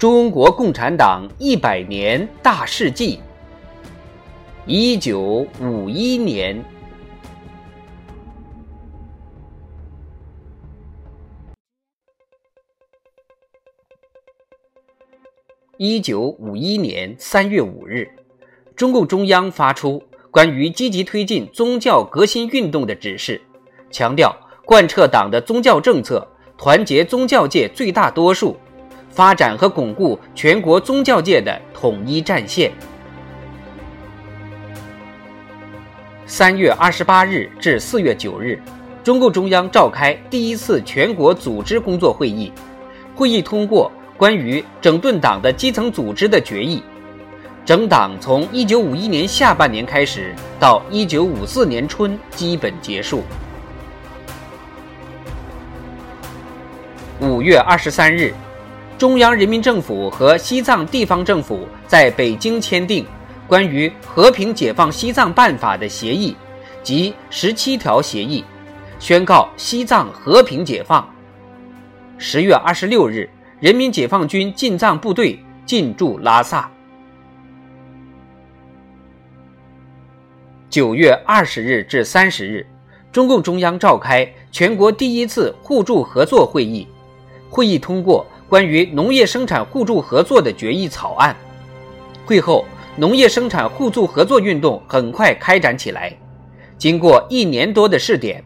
中国共产党一百年大事记》。一九五一年，一九五一年三月五日，中共中央发出关于积极推进宗教革新运动的指示，强调。贯彻党的宗教政策，团结宗教界最大多数，发展和巩固全国宗教界的统一战线。三月二十八日至四月九日，中共中央召开第一次全国组织工作会议，会议通过关于整顿党的基层组织的决议。整党从一九五一年下半年开始，到一九五四年春基本结束。五月二十三日，中央人民政府和西藏地方政府在北京签订关于和平解放西藏办法的协议及十七条协议，宣告西藏和平解放。十月二十六日，人民解放军进藏部队进驻拉萨。九月二十日至三十日，中共中央召开全国第一次互助合作会议。会议通过关于农业生产互助合作的决议草案。会后，农业生产互助合作运动很快开展起来。经过一年多的试点，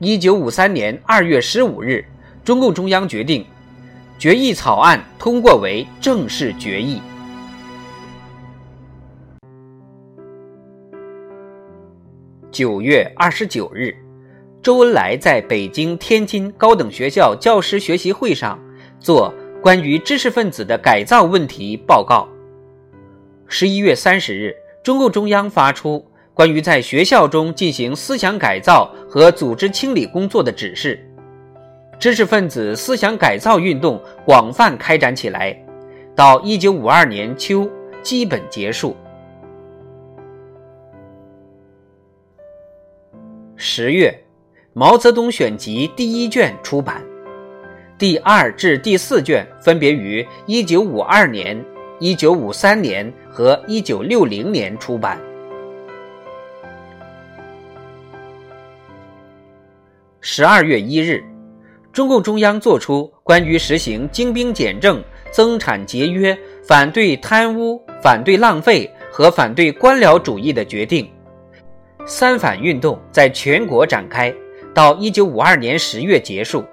一九五三年二月十五日，中共中央决定，决议草案通过为正式决议。九月二十九日。周恩来在北京、天津高等学校教师学习会上做关于知识分子的改造问题报告。十一月三十日，中共中央发出关于在学校中进行思想改造和组织清理工作的指示，知识分子思想改造运动广泛开展起来，到一九五二年秋基本结束。十月。《毛泽东选集》第一卷出版，第二至第四卷分别于1952年、1953年和1960年出版。十二月一日，中共中央作出关于实行精兵简政、增产节约、反对贪污、反对浪费和反对官僚主义的决定，三反运动在全国展开。到一九五二年十月结束，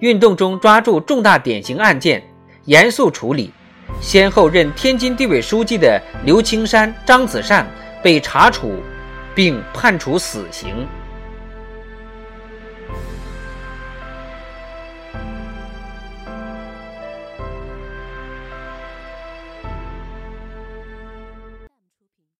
运动中抓住重大典型案件，严肃处理。先后任天津地委书记的刘青山、张子善被查处，并判处死刑。